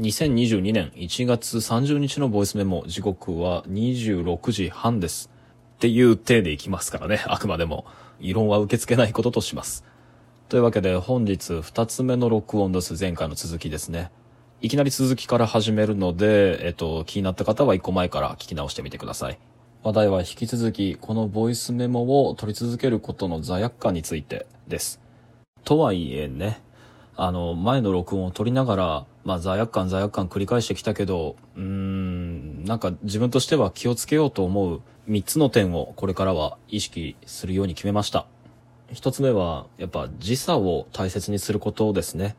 2022年1月30日のボイスメモ、時刻は26時半です。っていう体でいきますからね、あくまでも。異論は受け付けないこととします。というわけで本日2つ目の録音です。前回の続きですね。いきなり続きから始めるので、えっと、気になった方は1個前から聞き直してみてください。話題は引き続き、このボイスメモを取り続けることの罪悪感についてです。とはいえね、あの、前の録音を取りながら、まあ、罪悪感罪悪感繰り返してきたけど、うーん、なんか自分としては気をつけようと思う3つの点をこれからは意識するように決めました。1つ目は、やっぱ時差を大切にすることですね。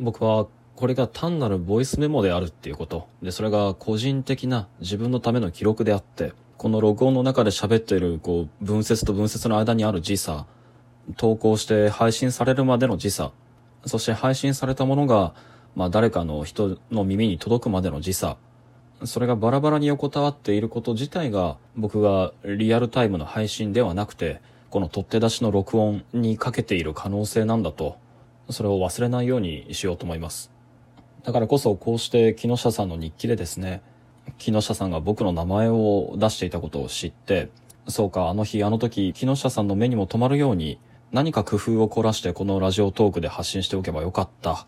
僕はこれが単なるボイスメモであるっていうこと。で、それが個人的な自分のための記録であって、この録音の中で喋っている、こう、文節と文節の間にある時差、投稿して配信されるまでの時差、そして配信されたものが、まあ誰かの人の耳に届くまでの時差、それがバラバラに横たわっていること自体が僕がリアルタイムの配信ではなくて、この取って出しの録音にかけている可能性なんだと、それを忘れないようにしようと思います。だからこそこうして木下さんの日記でですね、木下さんが僕の名前を出していたことを知って、そうか、あの日あの時木下さんの目にも留まるように何か工夫を凝らしてこのラジオトークで発信しておけばよかった。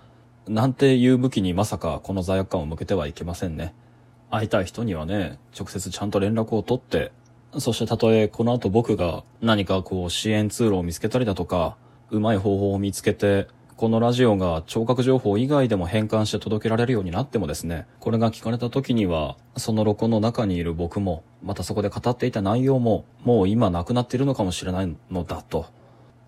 なんていう武器にまさかこの罪悪感を向けてはいけませんね。会いたい人にはね、直接ちゃんと連絡を取って、そしてたとえこの後僕が何かこう支援通路を見つけたりだとか、うまい方法を見つけて、このラジオが聴覚情報以外でも変換して届けられるようになってもですね、これが聞かれた時には、その録音の中にいる僕も、またそこで語っていた内容も、もう今なくなっているのかもしれないのだと。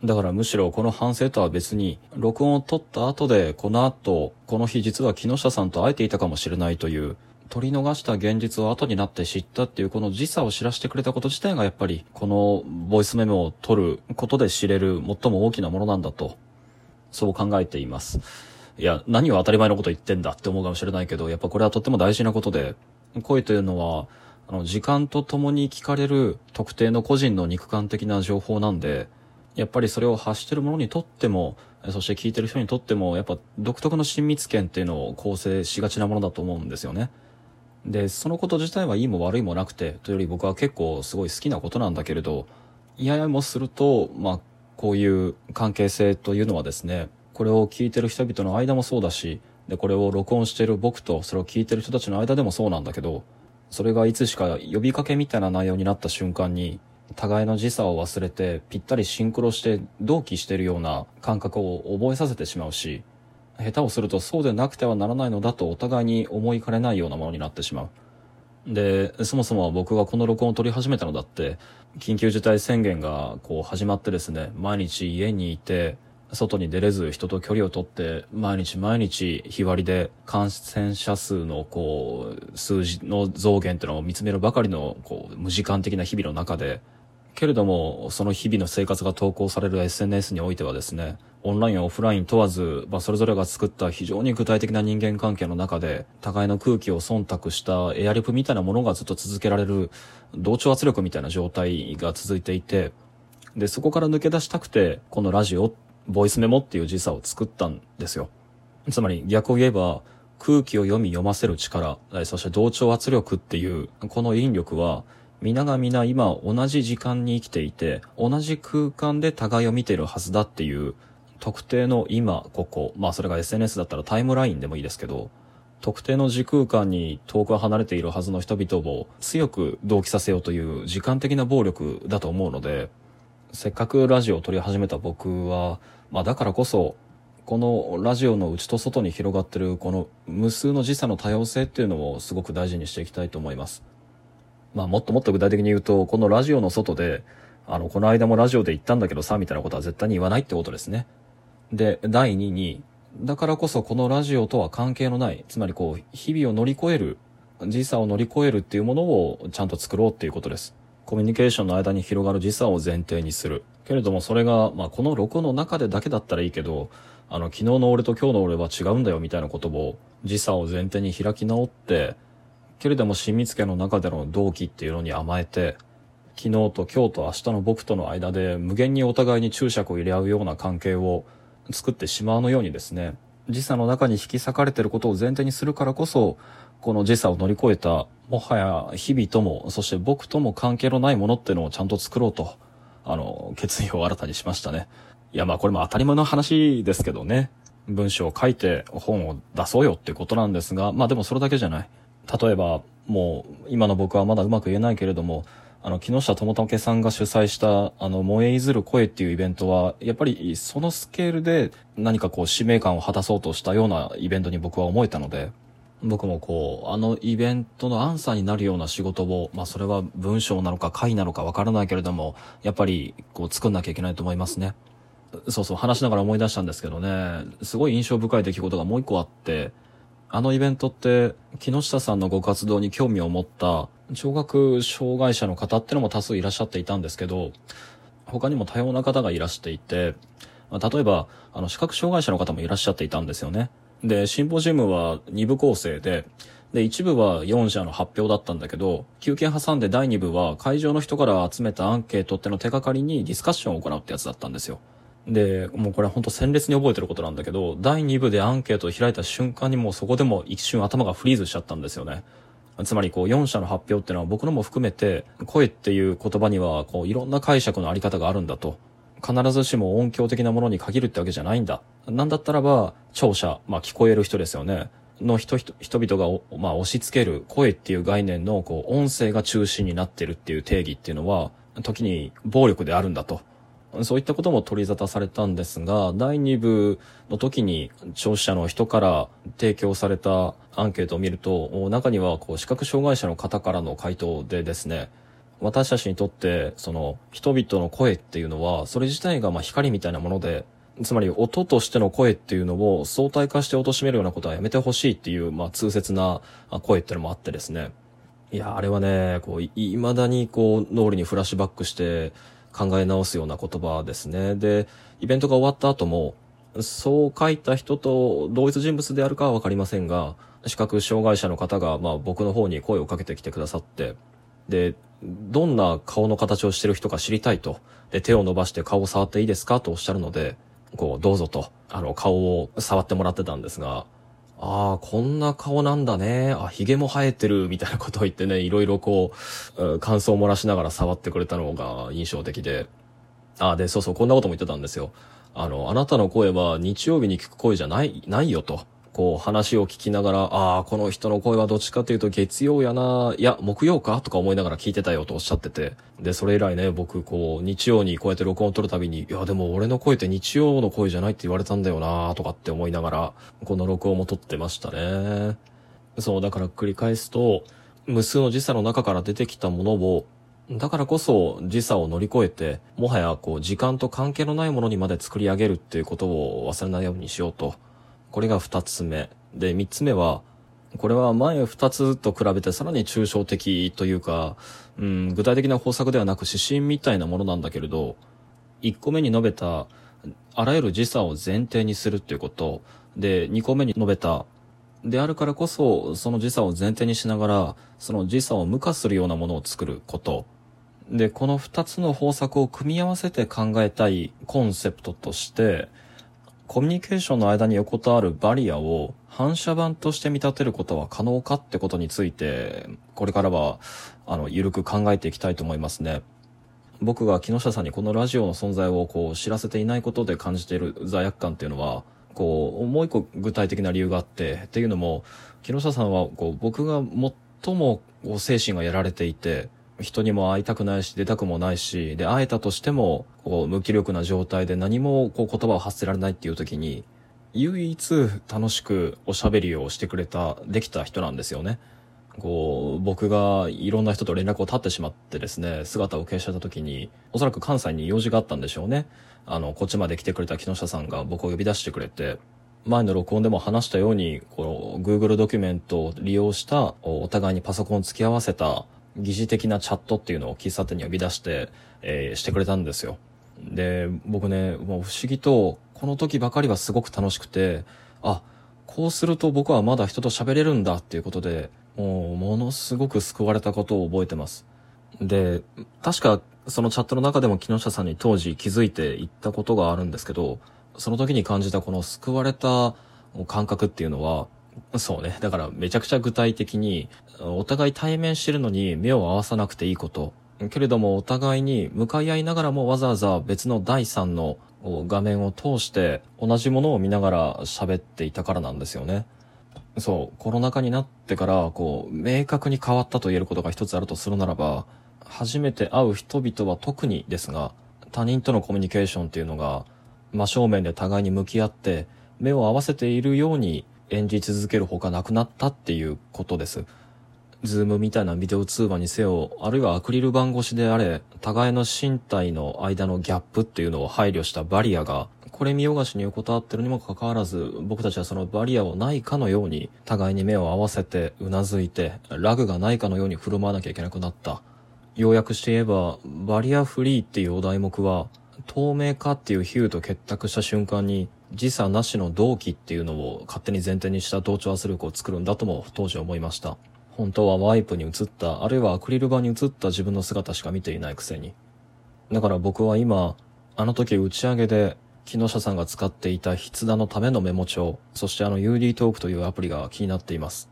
だからむしろこの反省とは別に、録音を取った後で、この後、この日実は木下さんと会えていたかもしれないという、取り逃した現実を後になって知ったっていうこの時差を知らせてくれたこと自体がやっぱりこのボイスメモを取ることで知れる最も大きなものなんだとそう考えています。いや、何を当たり前のこと言ってんだって思うかもしれないけど、やっぱこれはとっても大事なことで、声というのは、あの、時間と共に聞かれる特定の個人の肉感的な情報なんで、やっぱりそれを発してる者にとっても、そして聞いてる人にとっても、やっぱ独特の親密感っていうのを構成しがちなものだと思うんですよね。で、そのこと自体はいいも悪いもなくて、というより僕は結構すごい好きなことなんだけれど、いやいやもすると、まあ、こういう関係性というのはですね、これを聞いてる人々の間もそうだし、で、これを録音してる僕とそれを聞いてる人たちの間でもそうなんだけど、それがいつしか呼びかけみたいな内容になった瞬間に、互いの時差を忘れてぴったりシンクロして同期してるような感覚を覚えさせてしまうし、下手をするとそうでなくてはならないのだとお互いに思いかねないようなものになってしまう。で、そもそも僕がこの録音を撮り始めたのだって、緊急事態宣言がこう始まってですね、毎日家にいて、外に出れず人と距離をとって、毎日毎日日割りで感染者数のこう、数字の増減っていうのを見つめるばかりのこう、無時間的な日々の中で、けれども、その日々の生活が投稿される SNS においてはですね、オンライン、オフライン問わず、まあ、それぞれが作った非常に具体的な人間関係の中で、互いの空気を忖度したエアリプみたいなものがずっと続けられる、同調圧力みたいな状態が続いていて、で、そこから抜け出したくて、このラジオ、ボイスメモっていう時差を作ったんですよ。つまり逆を言えば、空気を読み読ませる力、そして同調圧力っていう、この引力は、皆が皆今同じ時間に生きていて、同じ空間で互いを見てるはずだっていう、特定の今、ここ、まあそれが SNS だったらタイムラインでもいいですけど、特定の時空間に遠く離れているはずの人々を強く同期させようという時間的な暴力だと思うので、せっかくラジオを撮り始めた僕は、まあだからこそ、このラジオの内と外に広がってるこの無数の時差の多様性っていうのをすごく大事にしていきたいと思います。まあもっともっと具体的に言うと、このラジオの外で、あの、この間もラジオで言ったんだけどさ、みたいなことは絶対に言わないってことですね。で、第2に、だからこそこのラジオとは関係のない、つまりこう、日々を乗り越える、時差を乗り越えるっていうものをちゃんと作ろうっていうことです。コミュニケーションの間に広がる時差を前提にする。けれどもそれが、まあこの録音の中でだけだったらいいけど、あの、昨日の俺と今日の俺は違うんだよみたいなことを、時差を前提に開き直って、けれども親密家の中での同期っていうのに甘えて、昨日と今日と明日の僕との間で無限にお互いに注釈を入れ合うような関係を作ってしまうのようにですね、時差の中に引き裂かれてることを前提にするからこそ、この時差を乗り越えた、もはや日々とも、そして僕とも関係のないものっていうのをちゃんと作ろうと、あの、決意を新たにしましたね。いや、まあこれも当たり前の話ですけどね。文章を書いて本を出そうよってことなんですが、まあでもそれだけじゃない。例えば、もう、今の僕はまだうまく言えないけれども、あの、木下智武さんが主催した、あの、燃えいずる声っていうイベントは、やっぱりそのスケールで何かこう使命感を果たそうとしたようなイベントに僕は思えたので、僕もこう、あのイベントのアンサーになるような仕事を、まあそれは文章なのか会なのかわからないけれども、やっぱりこう作んなきゃいけないと思いますね。そうそう、話しながら思い出したんですけどね、すごい印象深い出来事がもう一個あって、あのイベントって、木下さんのご活動に興味を持った、聴覚障害者の方ってのも多数いらっしゃっていたんですけど、他にも多様な方がいらしていて、例えば、あの、視覚障害者の方もいらっしゃっていたんですよね。で、シンポジウムは2部構成で、で、一部は4社の発表だったんだけど、休憩挟んで第2部は会場の人から集めたアンケートっての手がかりにディスカッションを行うってやつだったんですよ。で、もうこれほんと鮮烈に覚えてることなんだけど、第2部でアンケートを開いた瞬間にもうそこでも一瞬頭がフリーズしちゃったんですよね。つまりこう4社の発表っていうのは僕のも含めて、声っていう言葉にはこういろんな解釈のあり方があるんだと。必ずしも音響的なものに限るってわけじゃないんだ。なんだったらば、聴者、まあ聞こえる人ですよね。の人、人々が、まあ押し付ける声っていう概念の、こう、音声が中心になってるっていう定義っていうのは、時に暴力であるんだと。そういったことも取り沙汰されたんですが、第2部の時に聴取者の人から提供されたアンケートを見ると、中にはこう視覚障害者の方からの回答でですね、私たちにとって、その、人々の声っていうのは、それ自体がまあ光みたいなもので、つまり音としての声っていうのを相対化して貶めるようなことはやめてほしいっていう、まあ痛切な声っていうのもあってですね。いや、あれはね、こう、未だにこう、脳裏にフラッシュバックして、考え直すような言葉ですね。で、イベントが終わった後も、そう書いた人と同一人物であるかはわかりませんが、視覚障害者の方が、まあ僕の方に声をかけてきてくださって、で、どんな顔の形をしてる人か知りたいと、で、手を伸ばして顔を触っていいですかとおっしゃるので、こう、どうぞと、あの、顔を触ってもらってたんですが、ああ、こんな顔なんだね。あ、髭も生えてる、みたいなことを言ってね、いろいろこう、感想を漏らしながら触ってくれたのが印象的で。ああ、で、そうそう、こんなことも言ってたんですよ。あの、あなたの声は日曜日に聞く声じゃない、ないよと。こう話を聞きながら、ああ、この人の声はどっちかというと月曜やな、いや、木曜かとか思いながら聞いてたよとおっしゃってて。で、それ以来ね、僕、こう、日曜にこうやって録音を取るたびに、いや、でも俺の声って日曜の声じゃないって言われたんだよな、とかって思いながら、この録音も撮ってましたね。そう、だから繰り返すと、無数の時差の中から出てきたものを、だからこそ時差を乗り越えて、もはやこう時間と関係のないものにまで作り上げるっていうことを忘れないようにしようとこれが二つ目。で、三つ目は、これは前二つと比べてさらに抽象的というか、うん、具体的な方策ではなく指針みたいなものなんだけれど、一個目に述べた、あらゆる時差を前提にするっていうこと、で、二個目に述べた、であるからこそ、その時差を前提にしながら、その時差を無化するようなものを作ること。で、この二つの方策を組み合わせて考えたいコンセプトとして、コミュニケーションの間に横たわるバリアを反射板として見立てることは可能かってことについて、これからは、あの、ゆるく考えていきたいと思いますね。僕が木下さんにこのラジオの存在をこう知らせていないことで感じている罪悪感っていうのは、こう、もう一個具体的な理由があって、っていうのも、木下さんはこう僕が最も精神がやられていて、人にも会いたくないし、出たくもないし、で、会えたとしても、こう、無気力な状態で何も、こう、言葉を発せられないっていう時に、唯一楽しくおしゃべりをしてくれた、できた人なんですよね。こう、僕がいろんな人と連絡を絶ってしまってですね、姿を消した時に、おそらく関西に用事があったんでしょうね。あの、こっちまで来てくれた木下さんが僕を呼び出してくれて、前の録音でも話したように、この Google ドキュメントを利用したお互いにパソコンを付き合わせた疑似的なチャットっていうのを喫茶店に呼び出して、えー、してくれたんですよ。で、僕ね、もう不思議と、この時ばかりはすごく楽しくて、あ、こうすると僕はまだ人と喋れるんだっていうことで、もう、ものすごく救われたことを覚えてます。で、確か、そのチャットの中でも木下さんに当時気づいて言ったことがあるんですけど、その時に感じたこの救われた感覚っていうのは、そうね。だからめちゃくちゃ具体的に、お互い対面してるのに目を合わさなくていいこと。けれどもお互いに向かい合いながらもわざわざ別の第三の画面を通して同じものを見ながら喋っていたからなんですよね。そう、コロナ禍になってから、こう、明確に変わったと言えることが一つあるとするならば、初めて会う人々は特にですが、他人とのコミュニケーションっていうのが、真正面で互いに向き合って、目を合わせているように演じ続けるほかなくなったっていうことです。 Zoom みたいなビデオ通話にせよ、あるいはアクリル板越しであれ、互いの身体の間のギャップっていうのを配慮したバリアが、これ見よがしに横たわってるにもかかわらず、僕たちはそのバリアをないかのように、互いに目を合わせて、うなずいて、ラグがないかのように振る舞わなきゃいけなくなった。要約して言えば、バリアフリーっていうお題目は、透明化っていう比喩と結託した瞬間に、時差なしの同期っていうのを勝手に前提にした同調圧力を作るんだとも当時思いました。本当はワイプに映った、あるいはアクリル板に映った自分の姿しか見ていないくせに。だから僕は今、あの時打ち上げで、木下さんが使っていた筆談のためのメモ帳、そしてあの UD トークというアプリが気になっています。